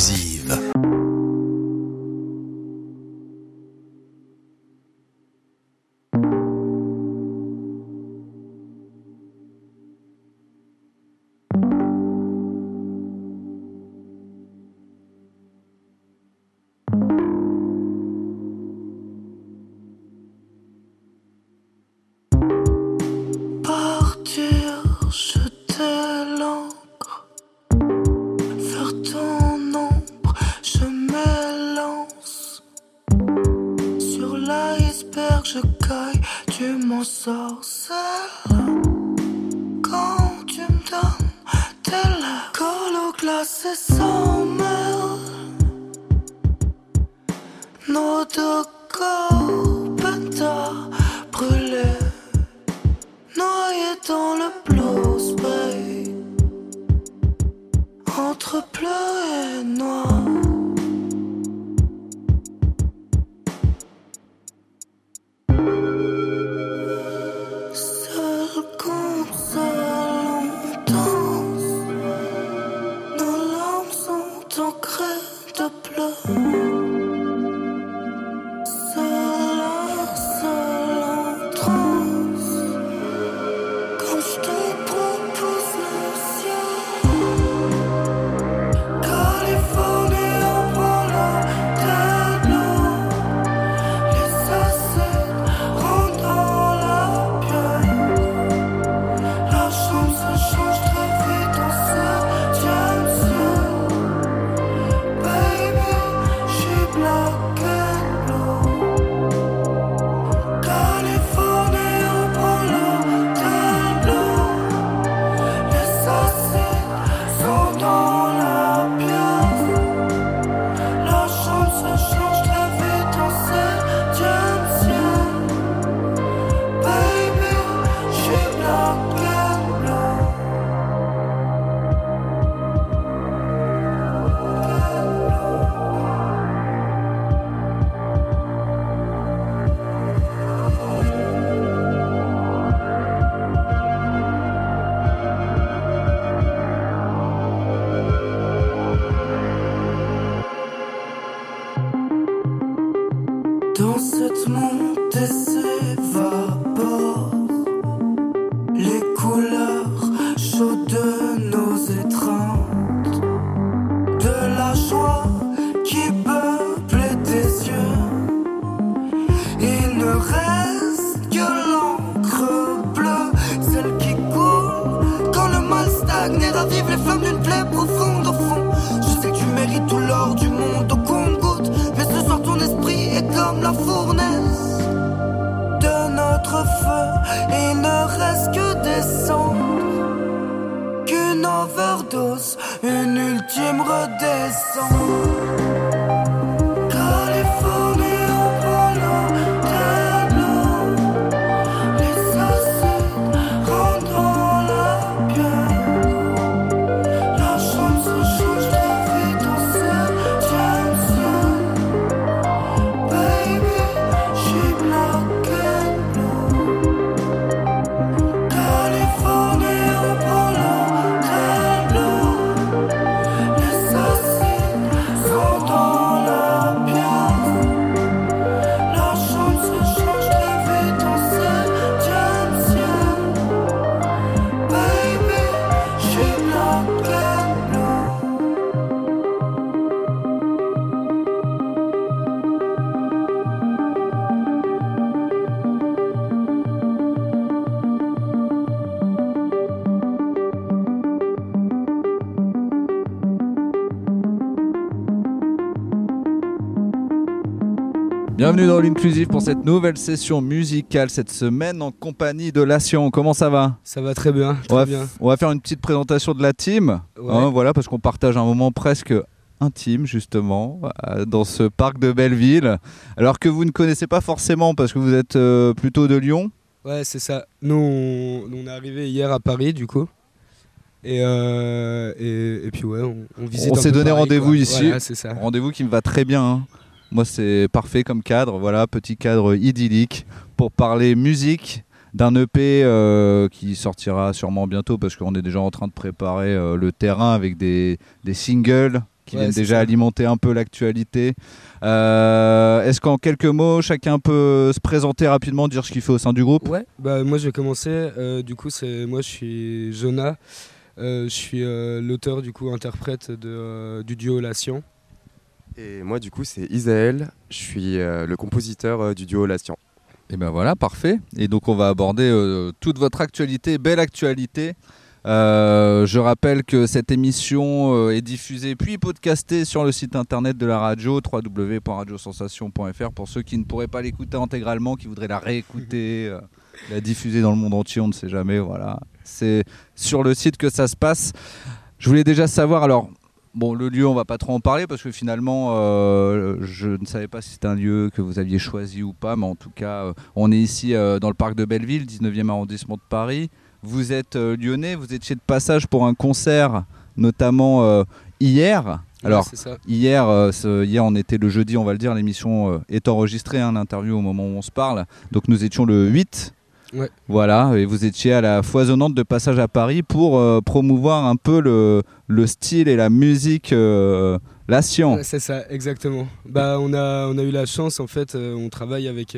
musique. Bienvenue dans l'Inclusive pour cette nouvelle session musicale cette semaine en compagnie de Lathion. Comment ça va? Ça va très bien. On, va bien. on, va faire une petite présentation de la team. Hein, voilà, parce qu'on partage un moment presque intime justement euh, dans ce parc de Belleville. Alors que vous ne connaissez pas forcément parce que vous êtes euh, plutôt de Lyon. Ouais, c'est ça. Nous, on, on est arrivé hier à Paris du coup. Euh, et, puis ouais, on, on visite. On s'est donné rendez-vous ici. Voilà, rendez-vous qui me va très bien. Hein. Moi, c'est parfait comme cadre. Voilà, petit cadre idyllique pour parler musique d'un EP euh, qui sortira sûrement bientôt parce qu'on est déjà en train de préparer euh, le terrain avec des, singles qui viennent déjà alimenter un peu l'actualité. Euh, est-ce qu'en quelques mots, chacun peut se présenter rapidement, dire ce qu'il fait au sein du groupe? Ouais, bah, moi je vais commencer. du coup, c'est moi je suis Jonah. je suis l'auteur, du coup, interprète du duo La Science. Et moi, du coup, c'est Isaël. Je suis euh, le compositeur euh, du duo La Science. Et ben voilà, parfait. Et donc on va aborder euh, toute votre actualité, belle actualité. Je rappelle que cette émission est diffusée puis podcastée sur le site internet de la radio www.radiosensation.fr pour ceux qui ne pourraient pas l'écouter intégralement, qui voudraient la réécouter, la diffuser dans le monde entier, on ne sait jamais. Voilà, c'est sur le site que ça se passe. Je voulais déjà savoir alors. Bon, le lieu, on va pas trop en parler parce que finalement, euh, je ne savais pas si c'était un lieu que vous aviez choisi ou pas, mais en tout cas, euh, on est ici euh, dans le parc de Belleville, 19e arrondissement de Paris. Vous êtes euh, lyonnais, vous étiez de passage pour un concert, notamment hier. Alors, ça. Hier, euh, hier, on était le jeudi, on va le dire, l'émission euh, est enregistrée, hein, l'interview au moment où on se parle. Donc nous étions le 8. Ouais. Voilà, et vous étiez à la foisonnante de passage à Paris pour euh, promouvoir un peu le, le style et la musique euh, la science. C'est ça, exactement. Bah, on, a, on a eu la chance, en fait, euh, on travaille avec,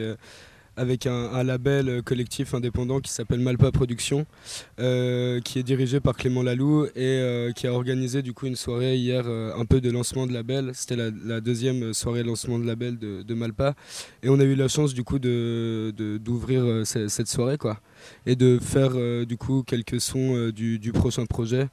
avec un, label euh, collectif indépendant qui s'appelle Malpa Productions, euh, qui est dirigé par Clément Laloux et euh, qui a organisé du coup une soirée hier, un peu de lancement de label. C'était la, deuxième soirée lancement de label de, Malpa. Et on a eu la chance du coup de, d'ouvrir ce- cette soirée, quoi. Et de faire du coup quelques sons du, du prochain projet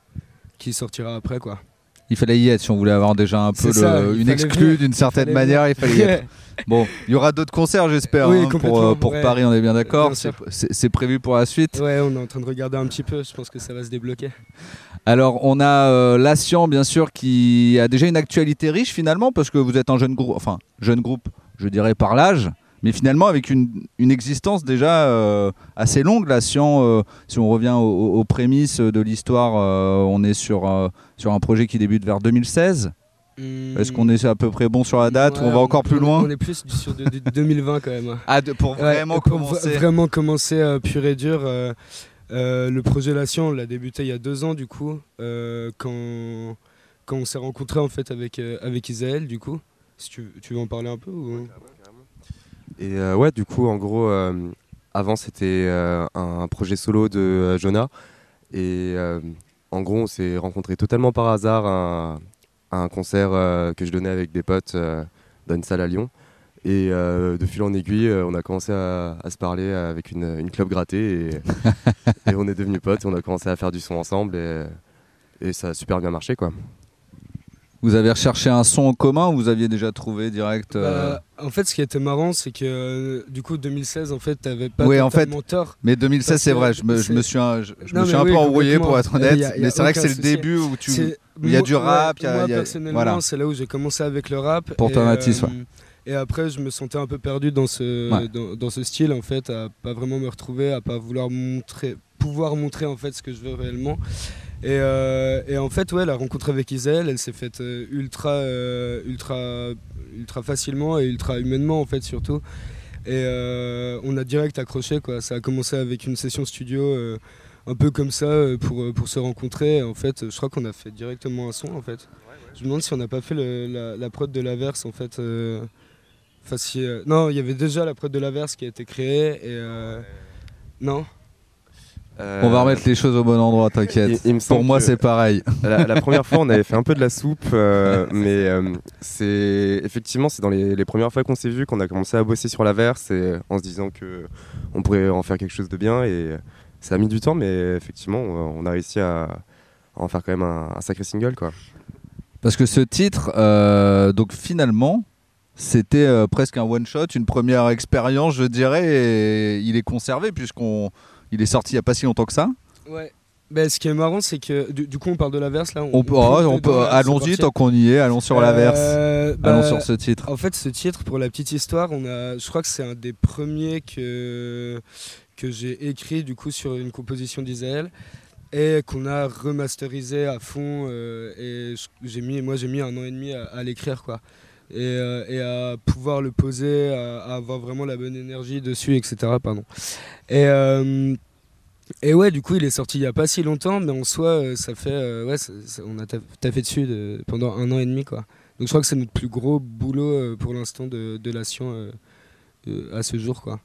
qui sortira après, quoi. Il fallait y être si on voulait avoir déjà un peu le- une exclue d'une certaine manière, il fallait y être. Bon, il y aura d'autres concerts, j'espère, Oui, hein, pour, euh, pour ouais. Paris, on est bien d'accord. C'est prévu pour la suite. Ouais, on est en train de regarder un petit peu. Je pense que ça va se débloquer. Alors, on a euh, Lassian, bien sûr, qui a déjà une actualité riche finalement, parce que vous êtes un jeune groupe, enfin, jeune groupe, je dirais par l'âge, mais finalement avec une, une existence déjà euh, assez longue. Lassian, euh, si on revient aux, prémices de l'histoire, euh, on est sur, euh, sur un projet qui débute vers 2016. Est-ce qu'on est à peu près bon sur la date ou on va encore plus loin On est plus du- sur de- de 2020 quand même. Ah, de- pour Ouais, vraiment pour commencer. vra- vraiment commencer euh, pur et dur. euh, euh, le projet Lation, on l'a débuté il y a deux ans du coup, euh, quand, quand on s'est rencontré en fait avec, euh, avec Isaël du coup. Si tu, tu veux en parler un peu ou... Et euh, ouais, du coup, en gros, euh, avant, c'était euh, un projet solo de Jonah. Et en gros, on s'est rencontrés totalement par hasard à un, à un concert que je donnais avec des potes dans une salle à Lyon. Et de fil en aiguille, on a commencé à, à se parler avec une, une club grattée. Et, et on est devenus potes. Et on a commencé à faire du son ensemble. Et, et ça a super bien marché, quoi. Vous avez recherché un son en commun ou vous aviez déjà trouvé direct euh, Bah, en fait, ce qui était marrant, c'est que euh, du coup, 2016, en fait, t'avais pas Oui, en fait, tort. Mais 2016, Parce c'est vrai, je me, je c'est- me suis un, je, je Non, me suis un oui, peu embrouillé pour être honnête, Il y a- il y a mais c'est vrai que c'est le début où tu. Il y a du rap, y a- moi, y a- personnellement, voilà. c'est là où j'ai commencé avec le rap. Pour et, toi, Mathis, ouais. Et après, je me sentais un peu perdu dans ce, Ouais. dans, dans ce style, en fait, à pas vraiment me retrouver, à pas vouloir montrer, pouvoir montrer en fait ce que je veux réellement. Et, euh, et en fait, ouais, la rencontre avec Isaël, elle s'est faite euh, ultra, euh, ultra, ultra facilement et ultra humainement, en fait, surtout. Et on a direct accroché, quoi. Ça a commencé avec une session studio. un peu comme ça pour, pour se rencontrer. En fait, je crois qu'on a fait directement un son en fait. Je me demande si on n'a pas fait la, prod de l'averse en fait. non, il y avait déjà la prod de l'averse qui a été créée et non. Euh, On va remettre les choses au bon endroit, t'inquiète. Pour moi, c'est pareil. La, la première fois, on avait fait un peu de la soupe, euh, mais euh, c'est effectivement, c'est dans les, les premières fois qu'on s'est vu qu'on a commencé à bosser sur la verse et en se disant que on pourrait en faire quelque chose de bien. Et ça a mis du temps, mais effectivement, on, on a réussi à, à en faire quand même un, un sacré single, quoi. Parce que ce titre, euh, donc finalement, c'était euh, presque un one shot, une première expérience, je dirais, et il est conservé puisqu'on, il est sorti il n'y a pas si longtemps que ça. Ouais. Ben, ce qui est marrant, c'est que du, du coup, on parle de l'averse là. On peut, on peut- dedans, là, c'est allons-y tant qu'on y est, allons sur la verse, Euh, allons bah, sur ce titre. En fait, ce titre, pour la petite histoire, on a, je crois que c'est un des premiers que, que j'ai écrit du coup sur une composition d'Isaël et qu'on a remasterisé à fond. euh, et j'ai mis, moi, j'ai mis un an et demi à, à l'écrire, quoi. Et, euh, et à pouvoir le poser, à, avoir vraiment la bonne énergie dessus, etc. Pardon. Et, euh, et ouais, du coup, il est sorti il y a pas si longtemps, mais en soi, euh, ça fait, ouais, on a taf- taffé dessus de- pendant un an et demi, quoi. Donc je crois que c'est notre plus gros boulot pour l'instant de, de la Sion à ce jour, quoi.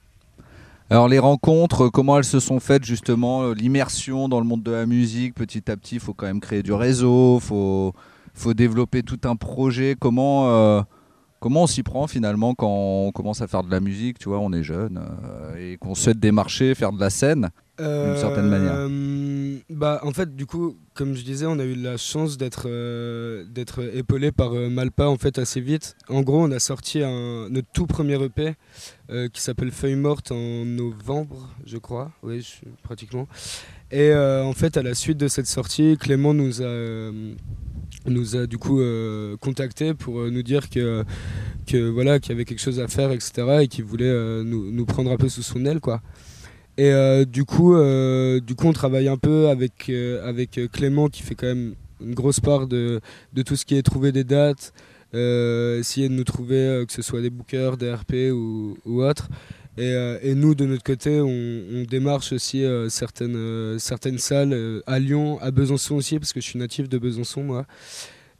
Alors les rencontres, comment elles se sont faites justement L'immersion dans le monde de la musique, petit à petit, il faut quand même créer du réseau, faut faut développer tout un projet. Comment euh, comment on s'y prend finalement quand on commence à faire de la musique Tu vois, on est jeune euh, et qu'on souhaite démarcher, faire de la scène. D'une certaine manière? Euh, Bah, en fait, du coup, comme je disais, on a eu la chance d'être d'être épaulé par Malpa en fait assez vite. En gros, on a sorti notre tout premier EP qui s'appelle Feuille morte en novembre, je crois. Oui, pratiquement. Et en fait, à la suite de cette sortie, Clément nous a nous a du coup euh, contacté pour euh, nous dire que que voilà qu'il y avait quelque chose à faire, etc. Et qu'il voulait euh, nous, prendre un peu sous son aile, quoi. Et euh, du coup, du coup, on travaille un peu avec avec Clément qui fait quand même une grosse part de de tout ce qui est trouver des dates, essayer de nous trouver que ce soit des bookers, des RP ou, ou autres. Et, euh, et nous, de notre côté, on, démarche aussi euh, certaines, euh, certaines salles à Lyon, à Besançon aussi, parce que je suis natif de Besançon, moi.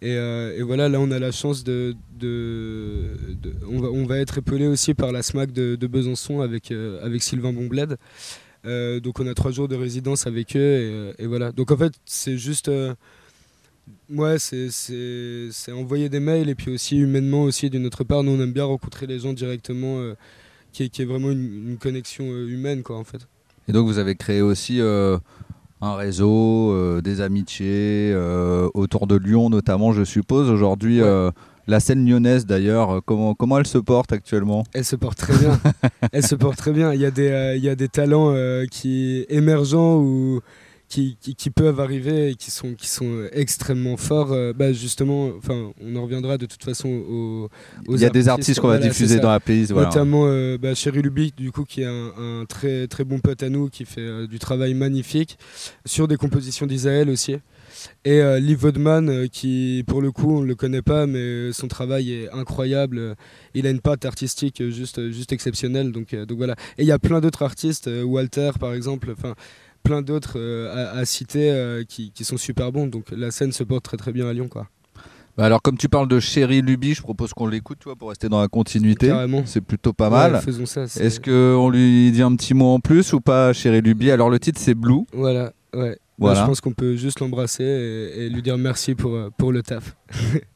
Et, voilà, là, on a la chance de. on, va, on va être épaulé aussi par la SMAC de, Besançon avec, avec Sylvain Bonbled. Euh, donc, on a trois jours de résidence avec eux. Et, voilà. Donc, en fait, c'est juste. Ouais, c'est- envoyer des mails et puis aussi humainement aussi d'une autre part, nous on aime bien rencontrer les gens directement, qui, est, qui est vraiment une, une connexion euh, humaine quoi en fait. Et donc vous avez créé aussi euh, un réseau, euh, des amitiés euh, autour de Lyon notamment, je suppose. Aujourd'hui, Ouais. euh, la scène lyonnaise d'ailleurs, comment comment elle se porte actuellement? Elle se porte très bien. Elle se porte très bien. Il y a des, il y a des talents qui émergents ou qui, qui, qui peuvent arriver et qui sont, qui sont euh, extrêmement forts. Euh, bah, justement, enfin, on en reviendra de toute façon aux, aux Il y a des artistes qu'on va Voilà, diffuser dans la playlist. Voilà. Notamment euh, bah, Chéri Lubic, du coup, qui est un, un très, très bon pote à nous, qui fait euh, du travail magnifique, sur des compositions d'Isaël aussi. Et euh, Lee Vodman, euh, qui, pour le coup, on ne le connaît pas, mais son travail est incroyable. Il a une patte artistique juste, juste exceptionnelle. Donc, euh, donc voilà. Et il y a plein d'autres artistes, Walter par exemple, enfin plein d'autres euh, à, à citer euh, qui, qui sont super bons. Donc la scène se porte très très bien à Lyon. Quoi. Bah alors comme tu parles de Chéri Luby, je propose qu'on l'écoute, tu vois, pour rester dans la continuité. C'est plutôt pas Ouais, mal. faisons ça. c'est- Est-ce qu'on lui dit un petit mot en plus ou pas, Chéri Luby? Alors le titre c'est Blue. Voilà, ouais. Bah, Voilà. je pense qu'on peut juste l'embrasser et, et lui dire merci pour, euh, pour le taf.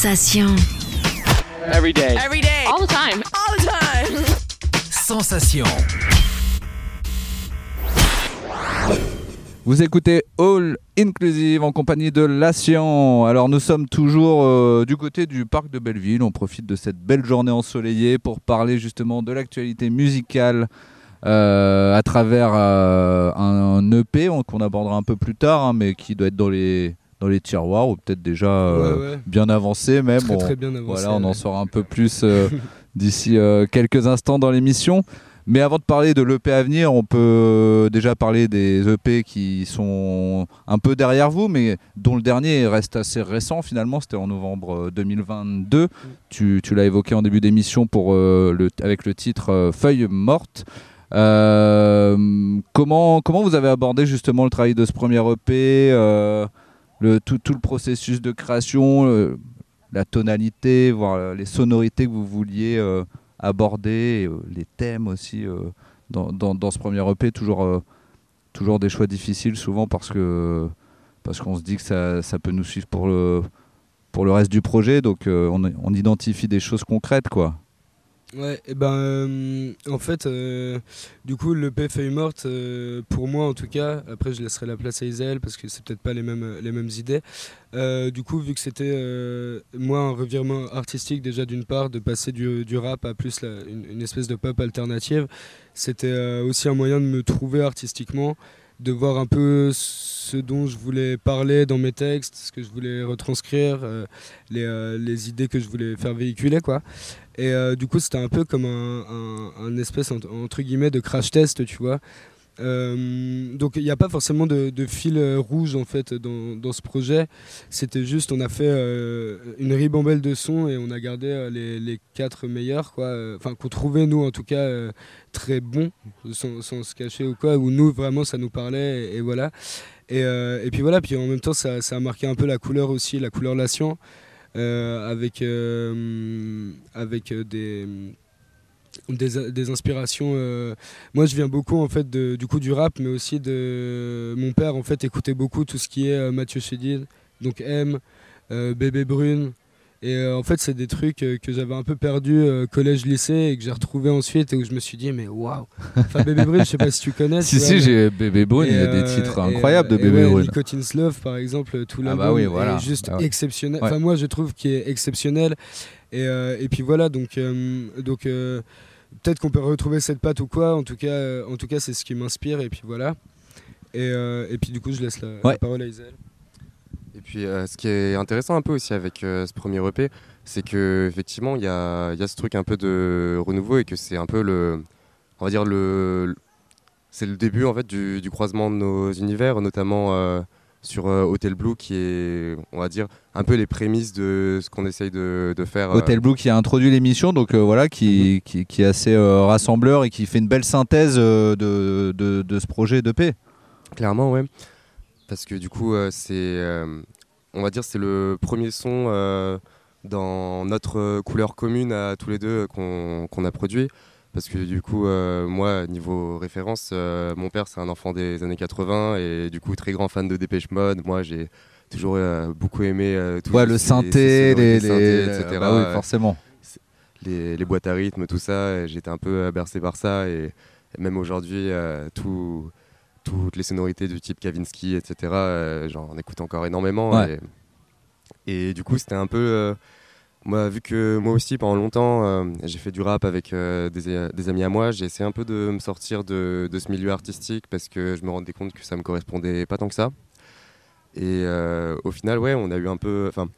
Sensation. Every day. Every day. All the time. All the time. Sensation. Vous écoutez All Inclusive en compagnie de Lassian. Alors nous sommes toujours euh, du côté du parc de Belleville. On profite de cette belle journée ensoleillée pour parler justement de l'actualité musicale euh, à travers euh, un, un EP qu'on abordera un peu plus tard, hein, mais qui doit être dans les dans les tiroirs ou peut-être déjà euh, Ouais, ouais. bien avancé même. Très, On- très bien avancé. voilà, on en saura un peu plus euh, d'ici euh, quelques instants dans l'émission. Mais avant de parler de l'EP à venir, on peut déjà parler des EP qui sont un peu derrière vous, mais dont le dernier reste assez récent finalement. C'était en novembre euh, 2022. Tu, tu l'as évoqué en début d'émission pour le, avec le titre Feuille morte. Euh, comment, comment vous avez abordé justement le travail de ce premier EP, euh, le, tout, le processus de création, la tonalité, voire euh, les sonorités que vous vouliez euh, aborder, euh, les thèmes aussi dans, ce premier EP, toujours, des choix difficiles souvent parce qu'on se dit que ça, peut nous suivre pour le, reste du projet, donc on, identifie des choses concrètes. Ouais, et ben euh, en fait, euh, du coup, le P feuille morte, euh, pour moi en tout cas, après je laisserai la place à Isaël parce que c'est peut-être pas les mêmes, les mêmes idées. Du coup, vu que c'était moi un revirement artistique déjà d'une part, de passer du, du rap à plus une, une espèce de pop alternative, c'était aussi un moyen de me trouver artistiquement, de voir un peu ce dont je voulais parler dans mes textes, ce que je voulais retranscrire, les, les idées que je voulais faire véhiculer quoi. Et euh, du coup, c'était un peu comme un, un- espèce, entre, guillemets, de crash test, tu vois. Euh, donc, il n'y a pas forcément de, fil rouge, en fait, dans, dans ce projet. C'était juste, on a fait euh, une ribambelle de sons et on a gardé les, les quatre meilleurs, quoi. Enfin, qu'on trouvait, nous, en tout cas, très bons, sans, sans se cacher ou quoi, où nous, vraiment, ça nous parlait, et, voilà. Et, et puis voilà, puis en même temps, ça, ça a marqué un peu la couleur aussi, la couleur euh, avec, euh, avec euh, des, des, inspirations. euh, Moi, je viens beaucoup en fait du coup du rap, mais aussi de mon père en fait écoutait beaucoup tout ce qui est euh, Mathieu Chédid, donc M, euh, Bébé Brune. Et euh, en fait, c'est des trucs euh, que j'avais un peu perdu collège-lycée et que j'ai retrouvé ensuite et où je me suis dit, mais waouh! Enfin, Bébé Brune, je sais pas si tu connais. Si tu si, j'ai Bébé Brune, il y a des euh, titres incroyables de euh, Bébé ouais, Brune. Nicotine's Love, par exemple, tout Ah l'album bah oui, est voilà. juste Bah ouais. exceptionnel. Ouais. Enfin, moi, je trouve qu'il est exceptionnel. Et, euh, et puis voilà, donc, euh, donc euh, peut-être qu'on peut retrouver cette patte ou quoi. En tout cas, euh, en tout cas, c'est ce qui m'inspire. Et puis voilà. Et, euh, et puis du coup, je laisse la, parole à Isaël. Puis, euh, ce qui est intéressant un peu aussi avec euh, ce premier EP, c'est que effectivement, il y a, y a ce truc un peu de renouveau et que c'est un peu le, on va dire le, c'est le début en fait du, du croisement de nos univers, notamment euh, sur Hotel Blue, qui est, on va dire, un peu les prémices de ce qu'on essaye de, de faire. Hotel Blue qui a introduit l'émission, donc voilà, qui, qui, qui est assez rassembleur et qui fait une belle synthèse de, de, de ce projet d'EP. Clairement, ouais. Parce que du coup, c'est, on va dire, c'est le premier son euh, dans notre euh, couleur commune à tous les deux euh, qu'on a produit. Parce que du coup, euh, moi, niveau référence, euh, mon père, c'est un enfant des années 80 et du coup, très grand fan de Dépêche Mode. Moi, j'ai toujours beaucoup aimé tout Ouais, le synthé, les, sonorités, les- synthés, etc. bah oui, forcément. les, boîtes à rythme, tout ça. J'étais un peu bercé par ça. Et, et même aujourd'hui, tout- toutes les sonorités du type Kavinsky, etc., euh, j'en écoute encore énormément. Ouais. Et, et du coup, c'était un peu. euh, moi, vu que moi aussi, pendant longtemps, euh, j'ai fait du rap avec des, des amis à moi, j'ai essayé un peu de me sortir de, de ce milieu artistique parce que je me rendais compte que ça me correspondait pas tant que ça. Et euh, au final, ouais, on a eu un peu. Enfin,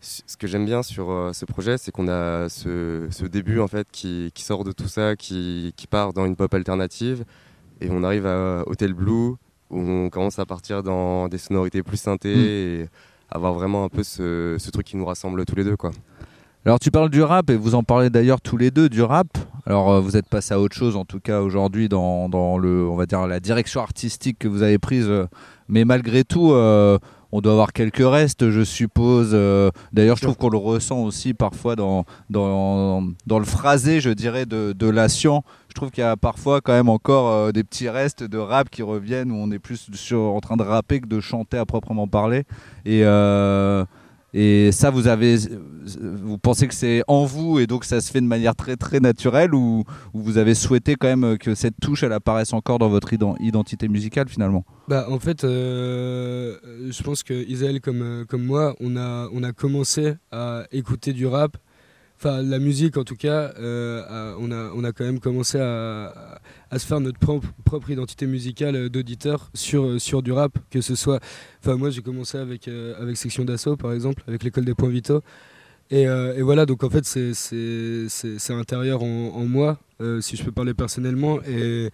ce que j'aime bien sur euh, ce projet, c'est qu'on a ce, ce début en fait qui, qui sort de tout ça, qui, qui part dans une pop alternative, et on arrive à Hotel Blue où on commence à partir dans des sonorités plus synthées Mm. et avoir vraiment un peu ce, ce truc qui nous rassemble tous les deux, quoi. Alors tu parles du rap et vous en parlez d'ailleurs tous les deux du rap. Alors euh, vous êtes passé à autre chose en tout cas aujourd'hui dans, dans le on va dire la direction artistique que vous avez prise euh, mais malgré tout euh, on doit avoir quelques restes je suppose euh, d'ailleurs je trouve qu'on le ressent aussi parfois dans dans, dans le phrasé je dirais de, de la science. Je trouve qu'il y a parfois quand même encore euh, des petits restes de rap qui reviennent où on est plus sur, en train de rapper que de chanter à proprement parler. Et euh, Et ça, vous avez, vous pensez que c'est en vous et donc ça se fait de manière très très naturelle ou, ou vous avez souhaité quand même que cette touche elle apparaisse encore dans votre ident- identité musicale finalement? Bah, en fait, euh, je pense que comme, euh, comme moi, on a, on a commencé à écouter du rap. Enfin, la musique, en tout cas, euh, on, a, on a quand même commencé à, à se faire notre propre, identité musicale euh, d'auditeur sur, euh, sur du rap. Que ce soit. Enfin, moi, j'ai commencé avec, avec Section d'Assaut, par exemple, avec l'école des points vitaux. Et, voilà, donc en fait, c'est- intérieur en, moi, si je peux parler personnellement. Et,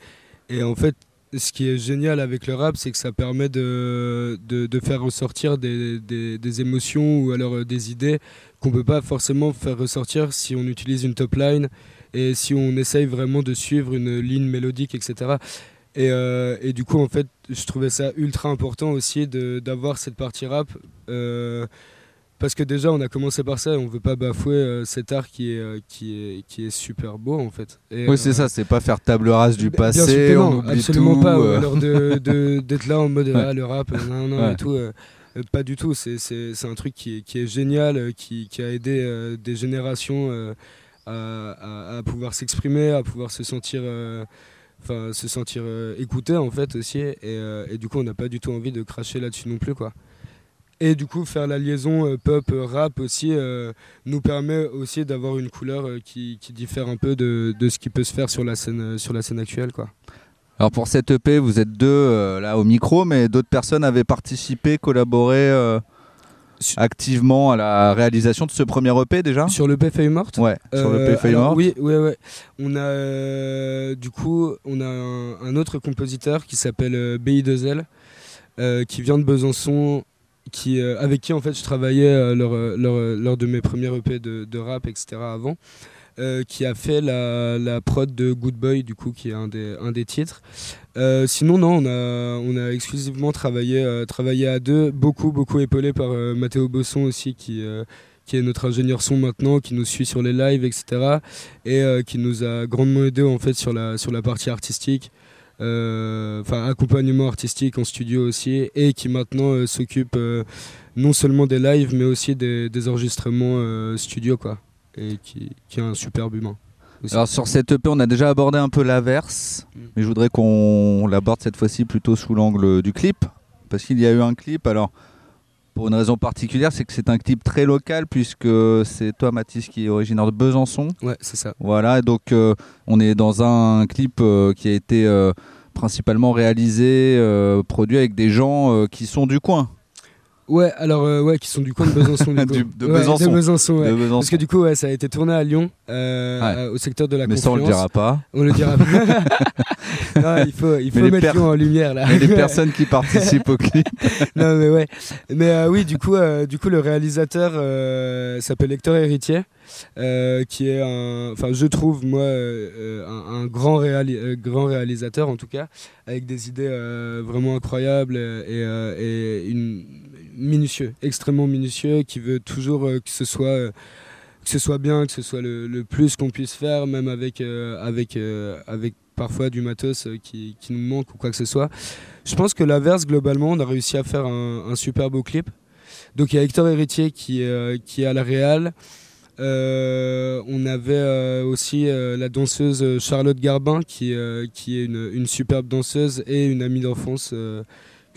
et en fait, ce qui est génial avec le rap, c'est que ça permet de, de, faire ressortir des, des, émotions ou alors des idées qu'on peut pas forcément faire ressortir si on utilise une top line et si on essaye vraiment de suivre une ligne mélodique, etc. Et, euh, et du coup, en fait, je trouvais ça ultra important aussi d'avoir cette partie rap. euh, parce que déjà, on a commencé par ça et on veut pas bafouer euh, cet art qui est, qui, est, qui est super beau, en fait. Et, Oui, c'est ça, c'est pas faire table rase du Bien sûr passé, non, oublie absolument tout. pas. alors de- de- d'être là en mode Ouais. ah, le rap, non, non, Ouais. et tout. Euh, pas du tout. C'est- un truc qui est, génial, euh, qui, a aidé euh, des générations à, pouvoir s'exprimer, à pouvoir se sentir. Enfin, se sentir écouté en fait aussi et, du coup on n'a pas du tout envie de cracher là-dessus non plus et du coup faire la liaison pop rap aussi nous permet aussi d'avoir une couleur qui, diffère un peu de, ce qui peut se faire sur la scène sur la scène actuelle quoi Alors pour cette EP, vous êtes deux euh, là au micro, mais d'autres personnes avaient participé, collaboré euh, Sur- activement à la réalisation de ce premier EP déjà? Sur le Feuille morte Ouais, sur Euh, EP alors, Morte. Oui, oui, oui. On a euh, du coup, on a un, un autre compositeur qui s'appelle euh, BI2L, euh, qui vient de Besançon, qui, avec qui en fait je travaillais lors, lors, lors de mes premiers EP de, de rap, etc. avant. Euh, qui a fait la, la prod de Good Boy, du coup, qui est un des, un des titres. Euh, sinon, non, on a, on a exclusivement travaillé, euh, travaillé à deux, beaucoup, beaucoup épaulé par Mathéo Bosson aussi, qui, qui est notre ingénieur son maintenant, qui nous suit sur les lives, etc. Et qui nous a grandement aidé en fait sur la, sur la partie artistique, enfin accompagnement artistique en studio aussi, et qui maintenant s'occupe non seulement des lives, mais aussi des, des enregistrements studio, quoi. Et qui, qui est un superbe humain. aussi. Alors sur cette EP, on a déjà abordé un peu l'averse, Mm. mais je voudrais qu'on l'aborde cette fois-ci plutôt sous l'angle du clip, parce qu'il y a eu un clip. Alors pour une raison particulière, c'est que c'est un clip très local puisque c'est toi Mathis qui est originaire de Besançon. Ouais, c'est ça. Voilà, donc euh, on est dans un clip euh, qui a été euh, principalement réalisé, produit avec des gens qui sont du coin. Ouais, alors, euh, ouais, qui sont du coin de Besançon. du coup. Du- de Ouais, Besançon. de Besançon, ouais. de Besançon. Parce que du coup, ouais, ça a été tourné à Lyon, euh, au secteur de la mais ça on le dira pas. On le dira pas. non, il faut, il faut mettre Lyon en lumière là. Mais les personnes qui participent au clip. non mais ouais. Mais euh, oui, du coup, euh, du coup, le réalisateur s'appelle Hector Héritier, euh, qui est un, enfin, je trouve moi euh, un, un grand, réali- euh, grand réalisateur en tout cas, avec des idées vraiment incroyables et, et une minutieux, extrêmement minutieux, qui veut toujours euh, que ce soit euh, que ce soit bien, que ce soit le, le plus qu'on puisse faire, même avec, euh, avec, avec parfois du matos qui, qui nous manque ou quoi que ce soit. Je pense que l'inverse, globalement, on a réussi à faire un, un super beau clip. Donc il y a Hector Héritier qui, qui est à la. Euh, on avait aussi la danseuse Charlotte Garbin qui, qui est une, une superbe danseuse et une amie d'enfance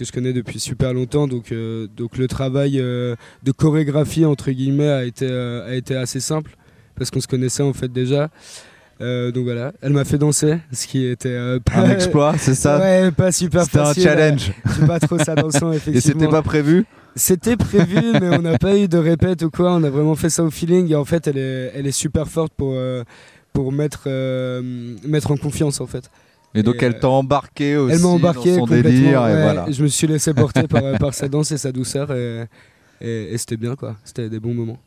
que je connais depuis super longtemps. Donc, euh, donc le travail euh, de chorégraphie entre guillemets a été, euh, a été assez simple parce qu'on se connaissait en fait déjà. Donc voilà, elle m'a fait danser, ce qui était pas, Un exploit, c'est ça ouais, pas super C'était un facile. challenge. Je suis pas trop ça dansant Et c'était pas prévu C'était prévu, mais on n'a pas eu de répète ou quoi. On a vraiment fait ça au feeling. Et en fait, elle est, elle est super forte pour, pour mettre, mettre en confiance, en fait. Et donc Et, elle euh, t'a embarqué aussi elle m'a embarqué dans son délire et voilà. Je me suis laissé porter par, par sa danse et sa douceur. Et, et, et c'était bien, quoi. C'était des bons moments.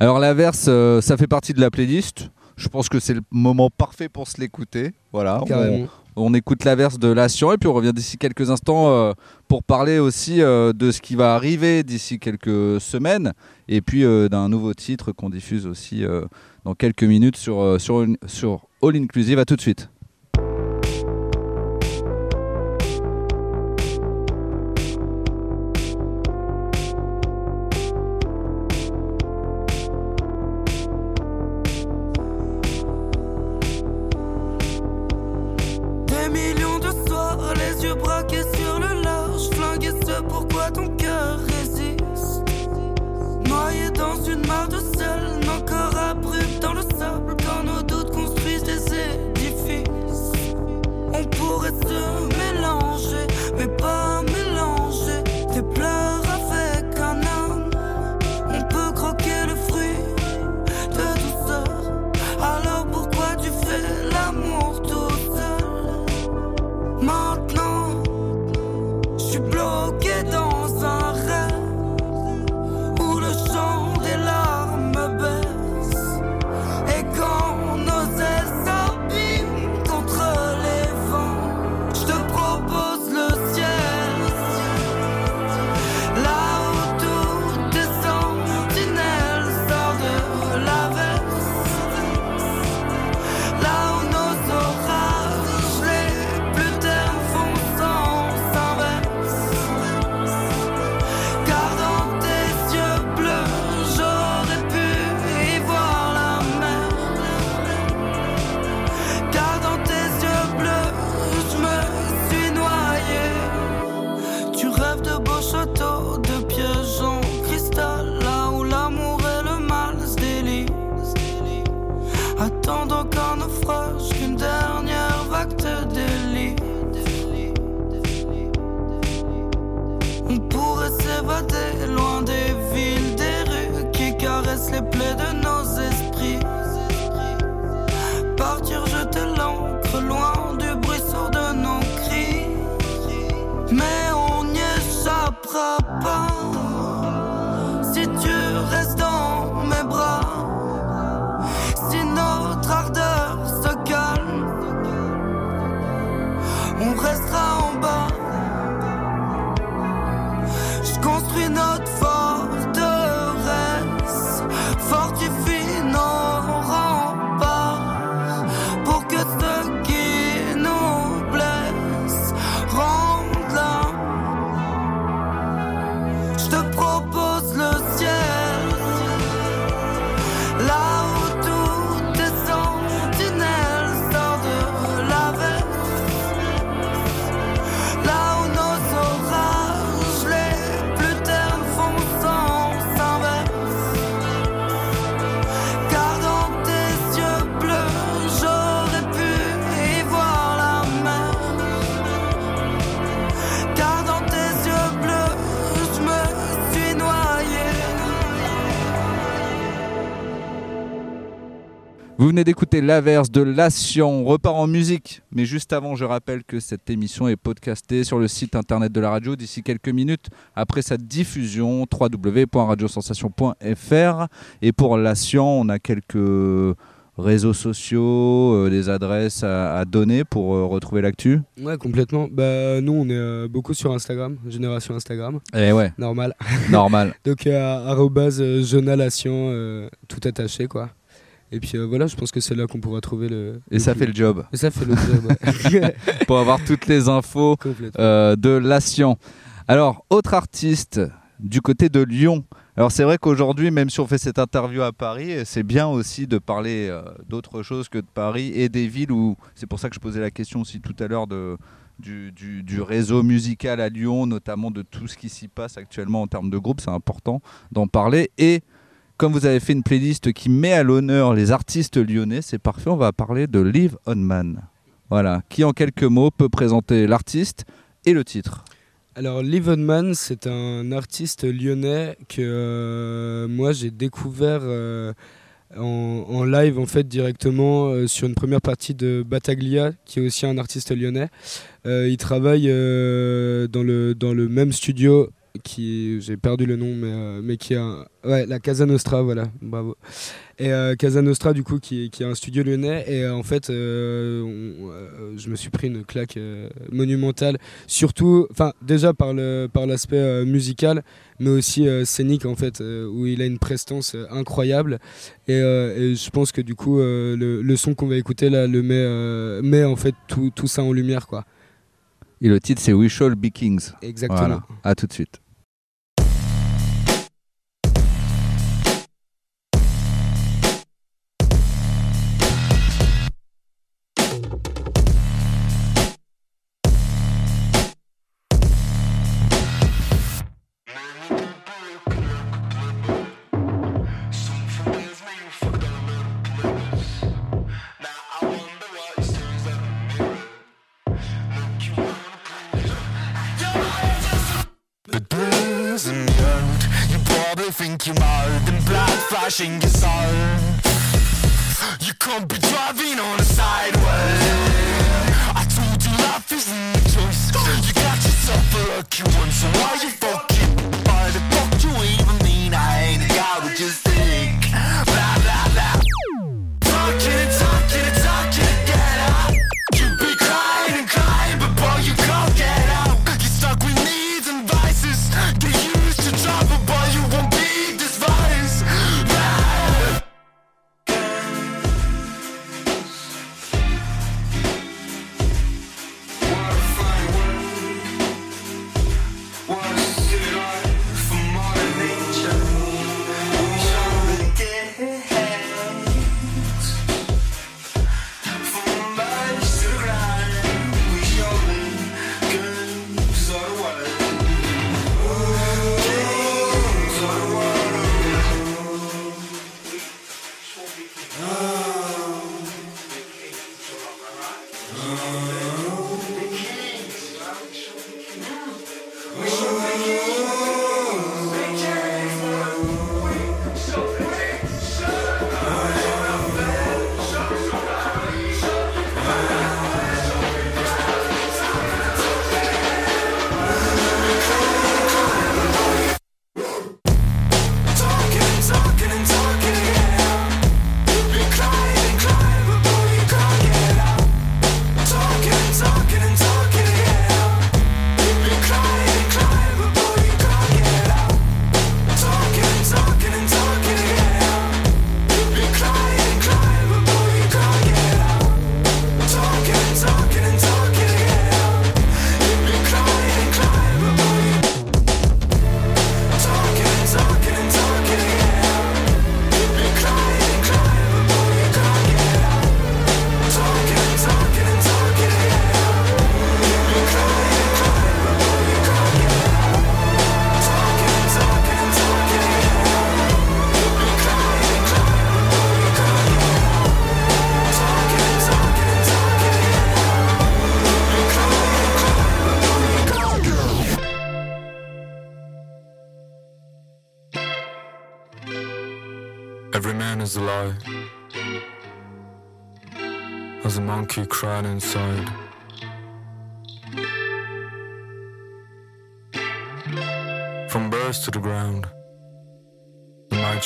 Alors l'averse, euh, ça fait partie de la playlist. Je pense que c'est le moment parfait pour se l'écouter. Voilà. On- Carrément. On, écoute l'averse de Lation et puis on revient d'ici quelques instants euh, pour parler aussi euh, de ce qui va arriver d'ici quelques semaines et puis d'un nouveau titre qu'on diffuse aussi dans quelques minutes sur, sur, une- sur All Inclusive. À tout de suite. Vous venez d'écouter l'averse de Lation. On repart en musique. Mais juste avant, je rappelle que cette émission est podcastée sur le site internet de la radio d'ici quelques minutes après sa diffusion www.radiosensation.fr. Et pour Lation, on a quelques réseaux sociaux, euh, des adresses à, à donner pour euh, retrouver l'actu. Ouais, complètement. Bah, nous, on est euh, beaucoup sur Instagram, génération Instagram, Eh ouais, normal. normal. Donc, euh, tout attaché, quoi. Et puis euh, voilà, je pense que c'est là qu'on pourra trouver le. Et ça fait le job Et ça fait le job, ouais. pour avoir toutes les infos euh, de Lation. Alors, autre artiste du côté de Lyon. Alors c'est vrai qu'aujourd'hui, même si on fait cette interview à Paris, c'est bien aussi de parler euh, d'autre chose que de Paris et des villes où... C'est pour ça que je posais la question aussi tout à l'heure de, du, du- du réseau musical à Lyon, notamment de tout ce qui s'y passe actuellement en termes de groupe. C'est important d'en parler. Et comme vous avez fait une playlist qui met à l'honneur les artistes lyonnais, c'est parfait, on va parler de Live On Man. Voilà, qui en quelques mots peut présenter l'artiste et le titre. Alors, Liv Man, c'est un artiste lyonnais que euh, moi j'ai découvert euh, en, live en fait directement euh, sur une première partie de Bataglia, qui est aussi un artiste lyonnais. Il travaille dans, le, dans le même studio qui j'ai perdu le nom mais, euh, mais qui est un, ouais la Casa Nostra voilà bravo. Et euh, Casa Nostra du coup qui, qui est un studio lyonnais et euh, en fait euh, on- euh, je me suis pris une claque monumentale. Surtout enfin déjà par le par l'aspect musical mais aussi scénique en fait où il a une prestance incroyable. Et, et je pense que du coup le, le son qu'on va écouter là le met met en fait tout, tout ça en lumière quoi. Et le titre, c'est We Shall Be Kings. exactement. Voilà, à tout de suite. pushing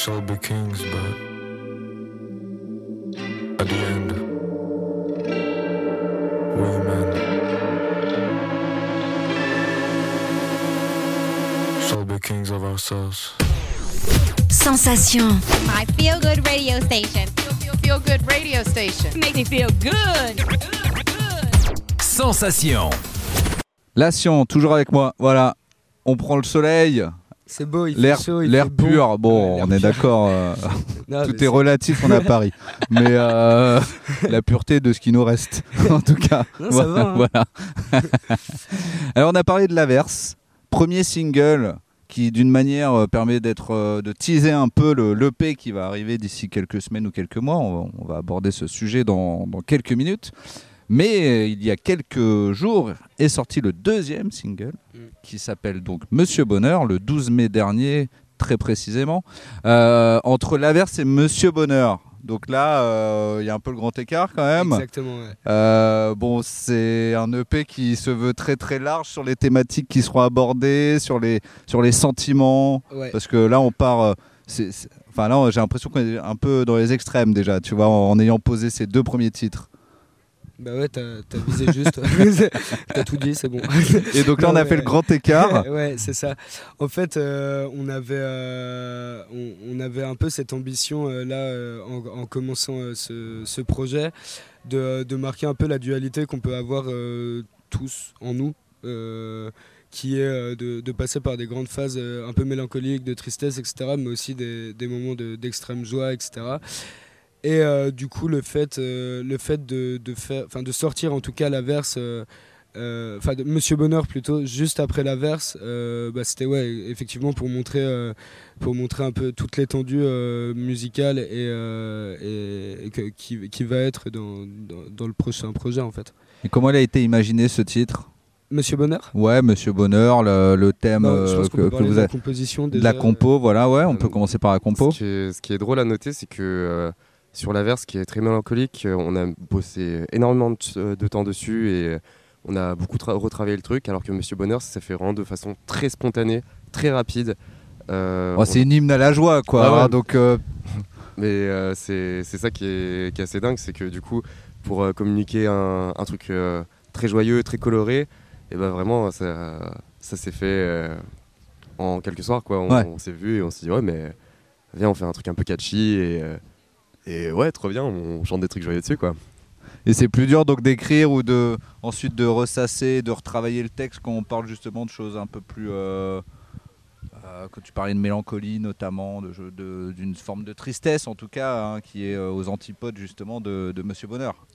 shall be kings, but at the end, we men shall be kings of ourselves. Sensation. My feel good radio station. Feel, feel good radio station. Make me feel good. Sensation. La Sion, toujours avec moi. Voilà. On prend le soleil, C'est beau, il fait l'air chaud, il l'air fait pur. Bon, l'air on est pur. d'accord. euh, Non, tout est c'est- relatif, on est à Paris. Mais euh, la pureté de ce qui nous reste, en tout cas. Non, ça va, hein. Voilà. Alors, on a parlé de l'averse. Premier single qui, d'une manière, euh, permet d'être, euh, de teaser un peu le l'EP qui va arriver d'ici quelques semaines ou quelques mois. On va, on va aborder ce sujet dans, dans quelques minutes. Mais euh, il y a quelques jours est sorti le deuxième single Mm. qui s'appelle donc Monsieur Bonheur, le 12 mai dernier, très précisément, euh, entre l'averse et Monsieur Bonheur. Donc là, euh, il y a un peu le grand écart quand même. Exactement, ouais. Euh, bon, c'est un EP qui se veut très très large sur les thématiques qui seront abordées, sur les, sur les sentiments. Ouais. Parce que là, on part. Enfin, là, j'ai l'impression qu'on est un peu dans les extrêmes déjà, tu vois, en, en ayant posé ces deux premiers titres. Bah ouais, t'as visé juste. t'as tout dit, c'est bon. Et donc là, Non, on a fait le grand écart. ouais, c'est ça. En fait, euh, on, avait, euh, on, on avait un peu cette ambition euh, là, en, en commençant ce, ce projet, de, de marquer un peu la dualité qu'on peut avoir tous en nous. qui est de, de passer par des grandes phases un peu mélancoliques, de tristesse, etc., mais aussi des, des moments de- d'extrême joie, etc. Et euh, du coup, le fait, euh, le fait de, de, faire, enfin, de sortir en tout cas la verse, euh, euh, enfin Monsieur Bonheur plutôt, juste après la verse, euh, bah, c'était ouais, effectivement pour montrer, euh, pour montrer un peu toute l'étendue euh, musicale et, euh, et, et que- qui, qui va être dans, dans, dans le prochain projet en fait. Et comment il a été imaginé ce titre? Monsieur Bonheur? Ouais, Monsieur Bonheur, le, le thème Non, je pense qu'on que, peut que parler vous de la avez. composition De la compo, voilà, ouais, on Euh, peut commencer par la compo. Ce qui, est, ce qui est drôle à noter, c'est que euh, sur la verse qui est très mélancolique, euh, on a bossé énormément de, de temps dessus et euh, on a beaucoup tra- retravaillé le truc, alors que Monsieur Bonheur, ça s'est fait vraiment de façon très spontanée, très rapide. Euh, Oh, c'est une hymne à la joie, quoi. Ah ouais. hein, donc, euh, Mais euh, c'est c'est ça qui est, qui est assez dingue, c'est que du coup, pour euh, communiquer un, un truc euh, très joyeux, très coloré, et ben vraiment, ça, ça s'est fait euh, en quelques soirs. Quoi. On, Ouais. s'est vu et on s'est dit, ouais, mais viens, on fait un truc un peu catchy et, euh, et ouais, trop bien, on chante des trucs joyeux dessus. Quoi. Et c'est plus dur donc d'écrire ou de ensuite de ressasser, de retravailler le texte quand on parle justement de choses un peu plus. Euh, euh, quand tu parlais de mélancolie notamment, de jeu- de- d'une forme de tristesse en tout cas, hein, qui est euh, aux antipodes justement de, de Monsieur Bonheur.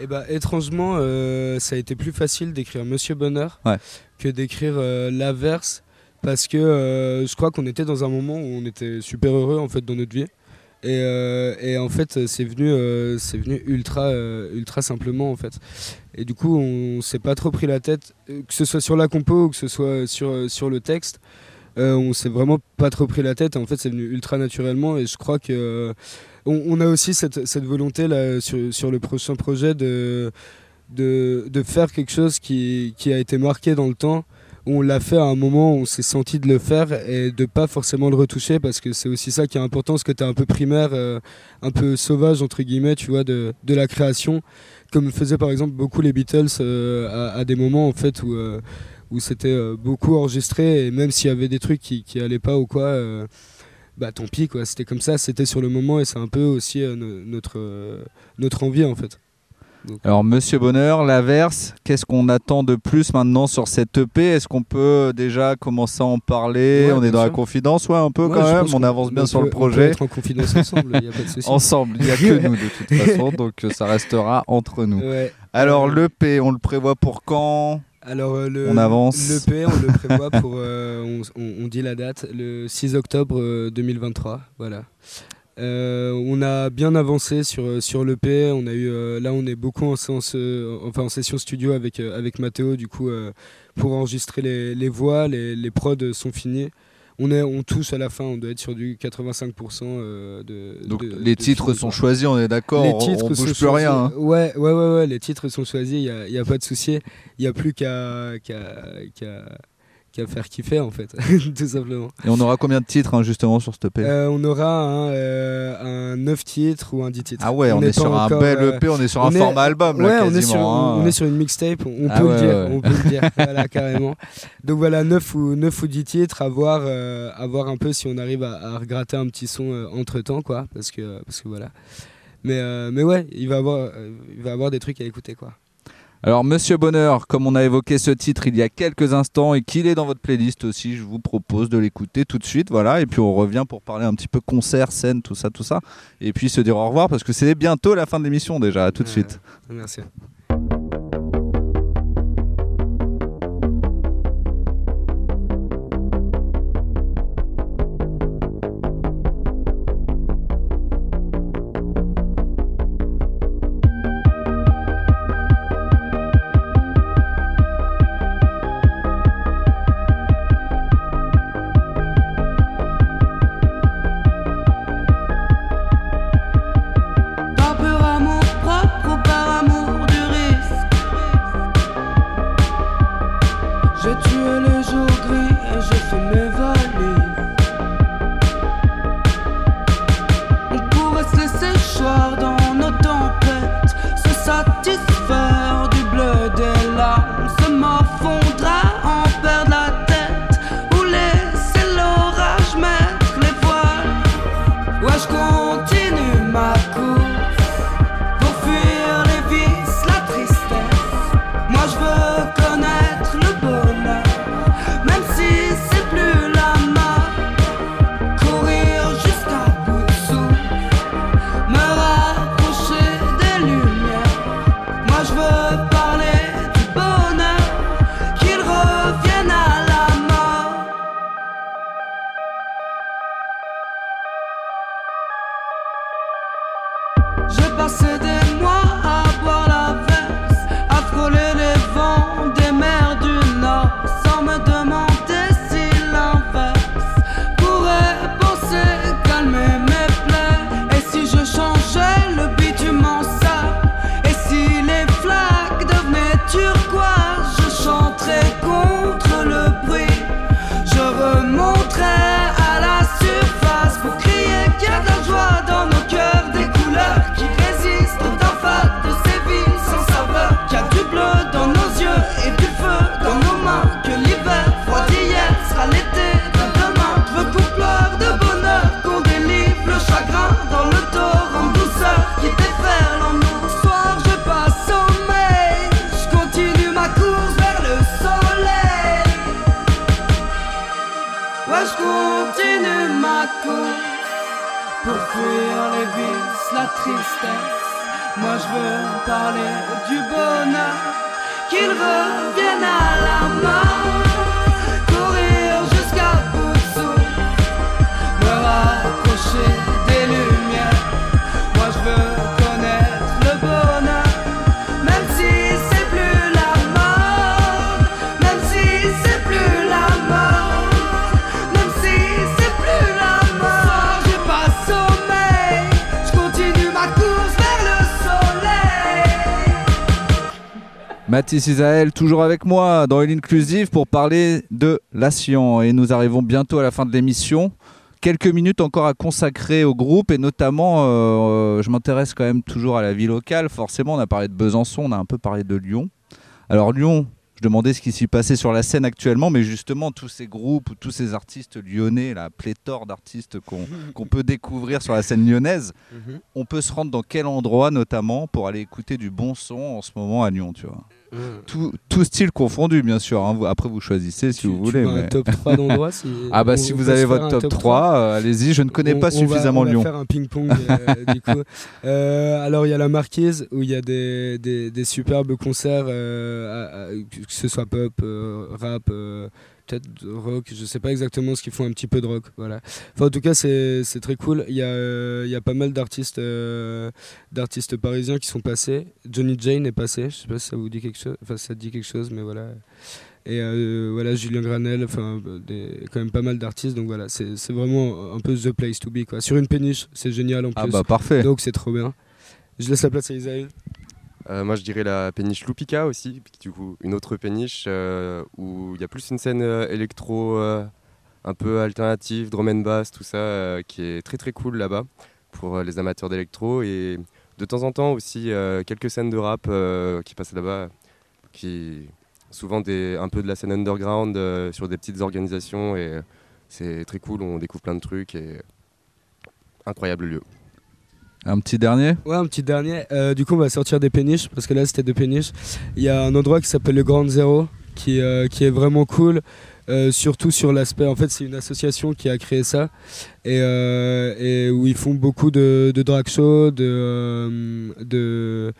Et bah étrangement, euh, ça a été plus facile d'écrire Monsieur Bonheur Ouais. que d'écrire euh, l'inverse parce que euh, je crois qu'on était dans un moment où on était super heureux en fait dans notre vie. Et, euh, et en fait, c'est venu, euh, c'est venu ultra, euh, ultra simplement en fait. Et du coup, on s'est pas trop pris la tête, que ce soit sur la compo ou que ce soit sur, sur le texte. Euh, on s'est vraiment pas trop pris la tête. En fait, c'est venu ultra naturellement. Et je crois que on a aussi cette, cette volonté là sur, sur le prochain projet de, de, de faire quelque chose qui, qui a été marqué dans le temps. On l'a fait à un moment où on s'est senti de le faire et de pas forcément le retoucher parce que c'est aussi ça qui est important, ce côté un peu primaire, euh, un peu sauvage entre guillemets, tu vois, de, de la création, comme faisaient par exemple beaucoup les Beatles euh, à, des moments en fait où, euh, où c'était beaucoup enregistré et même s'il y avait des trucs qui, qui allaient pas ou quoi, bah tant pis quoi, c'était comme ça, c'était sur le moment et c'est un peu aussi no- notre, notre envie en fait. Alors Monsieur Bonheur, l'averse, qu'est-ce qu'on attend de plus maintenant sur cette EP Est-ce qu'on peut déjà commencer à en parler? Ouais, On est dans la confidence, ouais, un peu Ouais, quand même. On avance bien on sur le on peut projet. être en confidence ensemble, il y a pas de souci. Ensemble, il n'y a que nous de toute façon, donc euh, ça restera entre nous. Ouais. Alors Euh, l'EP, on le prévoit pour quand? Alors euh, le, On avance. L'EP, on le prévoit pour, euh, on, dit la date, le 6 octobre euh, 2023. Voilà. Euh, on a bien avancé sur, euh, sur l'EP. On a eu, euh, là, on est beaucoup en, séance, enfin, en session studio avec, avec Mathéo, du coup, pour enregistrer les, les voix. Les, les prods sont finis. on est, on touche à la fin, on doit être sur du 85% euh, de. Donc de- les de titres sont choisis, on est d'accord, Les on, sont bouge plus choisis. rien. hein. Ouais, ouais, ouais, ouais, les titres sont choisis, il n'y a, y a pas de souci. Il n'y a plus qu'à- qu'à faire kiffer, en fait, tout simplement. Et on aura combien de titres hein, justement sur cette EP Euh, on aura un, euh, un 9 titres ou un 10 titres. Ah ouais, on, est, sur un bel euh, EP, on est sur un est- format album là ouais, on est, sur, hein. on est sur une mixtape, on Ah peut ouais, le dire, ouais. on peut le dire, voilà, carrément. Donc voilà, 9 ou, 9 ou 10 titres, à voir, euh, à voir un peu si on arrive à, à regratter un petit son entre temps, quoi, parce que, parce que voilà. Mais, mais ouais, il va avoir, il va avoir des trucs à écouter, quoi. Alors Monsieur Bonheur, comme on a évoqué ce titre il y a quelques instants et qu'il est dans votre playlist aussi, je vous propose de l'écouter tout de suite, voilà, et puis on revient pour parler un petit peu concert, scène, tout ça, tout ça, et puis se dire au revoir parce que c'est bientôt la fin de l'émission déjà, à tout de suite. Merci. Tristesse. Moi, je veux parler du bonheur, Mathis Isaël, toujours avec moi dans l'Inclusive pour parler de la Sion. Et nous arrivons bientôt à la fin de l'émission. Quelques minutes encore à consacrer au groupe et notamment, euh, je m'intéresse quand même toujours à la vie locale. Forcément, on a parlé de Besançon, on a un peu parlé de Lyon. Alors Lyon, je demandais ce qui s'y passait sur la scène actuellement, mais justement tous ces groupes, tous ces artistes lyonnais, la pléthore d'artistes qu'on qu'on peut découvrir sur la scène lyonnaise, Mhm. on peut se rendre dans quel endroit notamment pour aller écouter du bon son en ce moment à Lyon, tu vois? Tout, tout style confondu, bien sûr. hein. Après, vous choisissez si Tu- vous tu voulez. un mais- top 3 d'endroits si Ah bah on- si on vous avez votre un top 3, euh, allez-y. Je ne connais On- pas on va- suffisamment on va Lyon. faire un ping-pong euh, du coup. Euh, alors il y a la Marquise où il y a des, des, des superbes concerts, euh, à- à- que ce soit pop, euh, rap, peut-être rock, je sais pas exactement ce qu'ils font, un petit peu de rock. Voilà. Enfin, en tout cas c'est très cool. Il y, a, euh, il y a pas mal d'artistes euh, d'artistes parisiens qui sont passés. Johnny Jane est passé, je sais pas si ça vous dit quelque chose, enfin ça dit quelque chose, mais voilà. Et euh, voilà, Julien Granel, enfin, quand même pas mal d'artistes. Donc voilà, c'est vraiment un peu the place to be. Quoi. Sur une péniche, c'est génial en Ah plus. bah parfait. Donc c'est trop bien. Je laisse la place à Isaïe. Euh, moi, je dirais la péniche Lupica aussi, du coup, une autre péniche euh, où il y a plus une scène euh, électro un peu alternative, drum and bass, tout ça, qui est très très cool là-bas pour les amateurs d'électro. Et de temps en temps aussi quelques scènes de rap qui passent là-bas, qui souvent des, un peu de la scène underground sur des petites organisations. Et c'est très cool, on découvre plein de trucs et incroyable lieu. Un petit dernier? Ouais, un petit dernier. Euh, du coup, on va sortir des péniches parce que là, c'était deux péniches. Il y a un endroit qui s'appelle le Grand Zéro qui, euh, qui est vraiment cool. euh, surtout sur l'aspect, en fait, c'est une association qui a créé ça et, où ils font beaucoup de, de drag shows, de, de,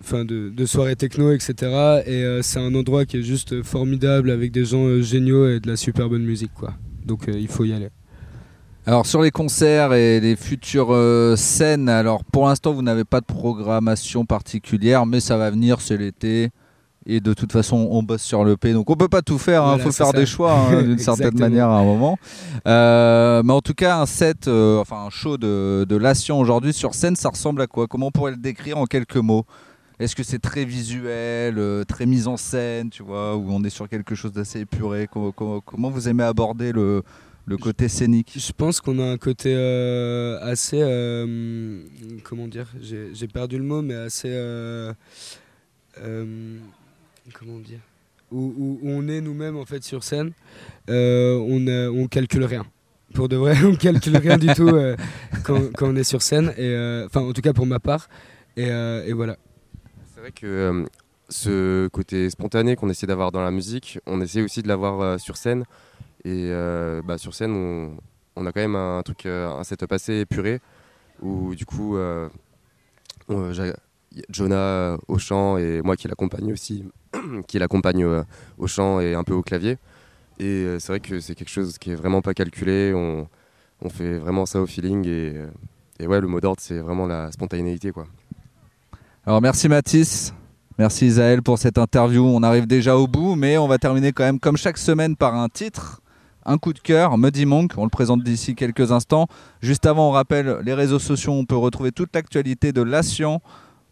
enfin, de, soirées techno, etc. Et c'est un endroit qui est juste formidable avec des gens géniaux et de la super bonne musique, quoi. Donc, il faut y aller. Alors sur les concerts et les futures euh, scènes, alors pour l'instant vous n'avez pas de programmation particulière, mais ça va venir, c'est l'été. Et de toute façon, on bosse sur le P, donc on peut pas tout faire. Il Voilà, faut faire ça. des choix hein, d'une certaine manière à un moment. Euh, mais en tout cas, un set, euh, enfin un show de, de Lation aujourd'hui sur scène, ça ressemble à quoi? Comment on pourrait le décrire en quelques mots? Est-ce que c'est très visuel, très mise en scène, tu vois, ou on est sur quelque chose d'assez épuré? Comment, comment- comment vous aimez aborder le, le côté scénique Je pense qu'on a un côté euh, assez. euh, comment dire J'ai perdu le mot, mais assez. euh, euh, comment dire où, où- où on est nous-mêmes en fait sur scène. Euh, on, on calcule rien. Pour de vrai, on calcule rien du tout euh, quand, quand on est sur scène. Et, euh, Enfin, en tout cas pour ma part. Et, euh, et voilà. C'est vrai que euh, ce côté spontané qu'on essaie d'avoir dans la musique, on essaie aussi de l'avoir euh, sur scène. Et euh, bah, sur scène, on, a quand même un truc, euh, un setup assez épuré, où du coup, euh, Jonah au chant et moi qui l'accompagne aussi, qui l'accompagne au chant et un peu au clavier. Et c'est vrai que c'est quelque chose qui est vraiment pas calculé. On, fait vraiment ça au feeling et, et ouais, le mot d'ordre, c'est vraiment la spontanéité, quoi. Alors merci Mathis, merci Isaël pour cette interview. On arrive déjà au bout, mais on va terminer quand même comme chaque semaine par un titre, un coup de cœur, Muddy Monk. On le présente d'ici quelques instants. Juste avant, on rappelle les réseaux sociaux. On peut retrouver toute l'actualité de l'Action,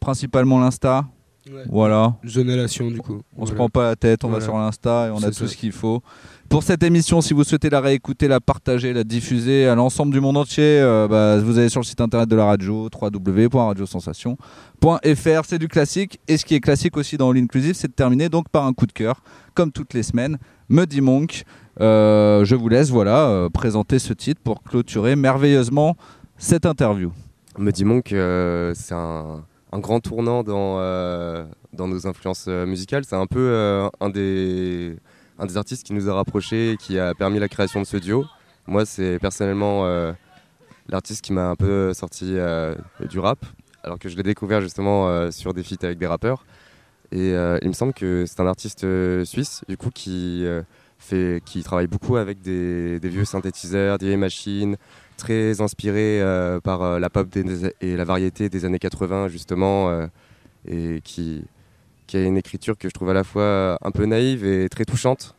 principalement l'Insta. Ouais. Voilà. Jeunelation du coup. On se Voilà. prend pas la tête, on Voilà. va sur l'Insta et on a tout ça. ce qu'il faut. Pour cette émission, si vous souhaitez la réécouter, la partager, la diffuser à l'ensemble du monde entier, euh, bah, vous allez sur le site internet de la radio, www.radiosensation.fr. C'est du classique. Et ce qui est classique aussi dans l'Inclusive, c'est de terminer donc par un coup de cœur, comme toutes les semaines. Muddy Monk, euh, je vous laisse voilà, euh, présenter ce titre pour clôturer merveilleusement cette interview. Muddy Monk, euh, c'est un, grand tournant dans, euh, nos influences musicales. C'est un peu un, des, un des artistes qui nous a rapprochés et qui a permis la création de ce duo. Moi, c'est personnellement l'artiste qui m'a un peu sorti du rap, alors que je l'ai découvert justement sur des feats avec des rappeurs. Et il me semble que c'est un artiste suisse, du coup, qui, qui travaille beaucoup avec des, vieux synthétiseurs, des vieilles machines, très inspiré euh, par euh, la pop et la variété des années 80 justement euh, et qui, qui a une écriture que je trouve à la fois un peu naïve et très touchante.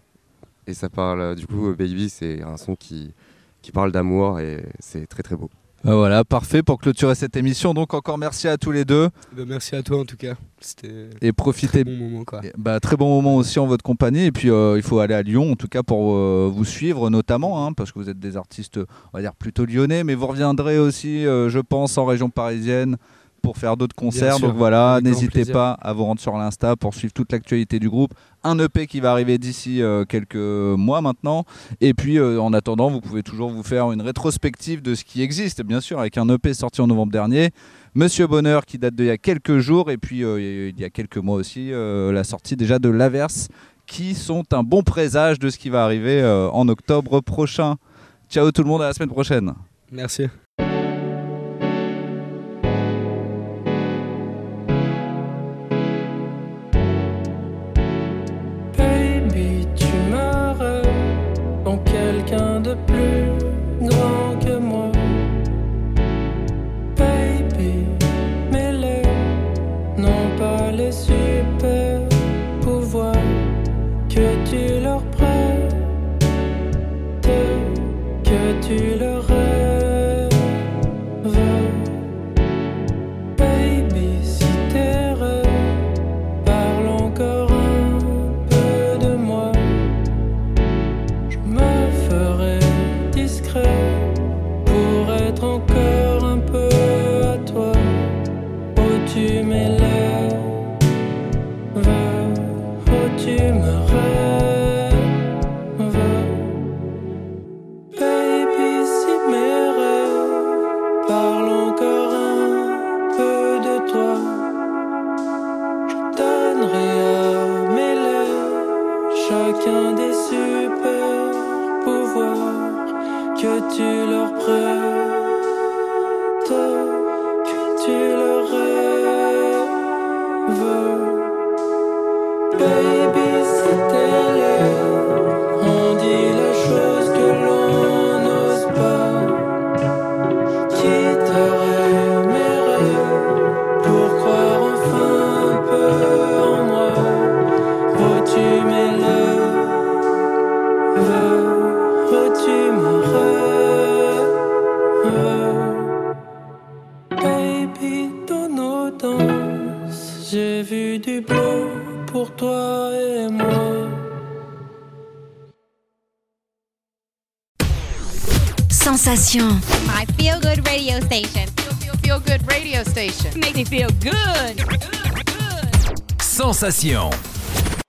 Et ça parle du coup Baby c'est un son qui, qui parle d'amour et c'est très très beau Bah voilà, parfait pour clôturer cette émission. Donc encore merci à tous les deux ben, merci à toi en tout cas. C'était et profitez un bon moment quoi. Bah, très bon moment aussi en votre compagnie. Et puis, euh, il faut aller à Lyon, en tout cas, pour euh, vous suivre, notamment, hein, parce que vous êtes des artistes, on va dire, plutôt lyonnais. Mais vous reviendrez aussi, euh, je pense, en région parisienne pour faire d'autres concerts. sûr, Donc voilà, n'hésitez pas à vous rendre sur l'Insta pour suivre toute l'actualité du groupe. Un EP qui va arriver d'ici euh, quelques mois maintenant. Et puis, euh, en attendant, vous pouvez toujours vous faire une rétrospective de ce qui existe, bien sûr, avec un EP sorti en novembre dernier. Monsieur Bonheur qui date d'il y a quelques jours et puis euh, il y a quelques mois aussi la sortie déjà de l'Averse qui sont un bon présage de ce qui va arriver en octobre prochain. Ciao tout le monde à la semaine prochaine. Merci. Sensation.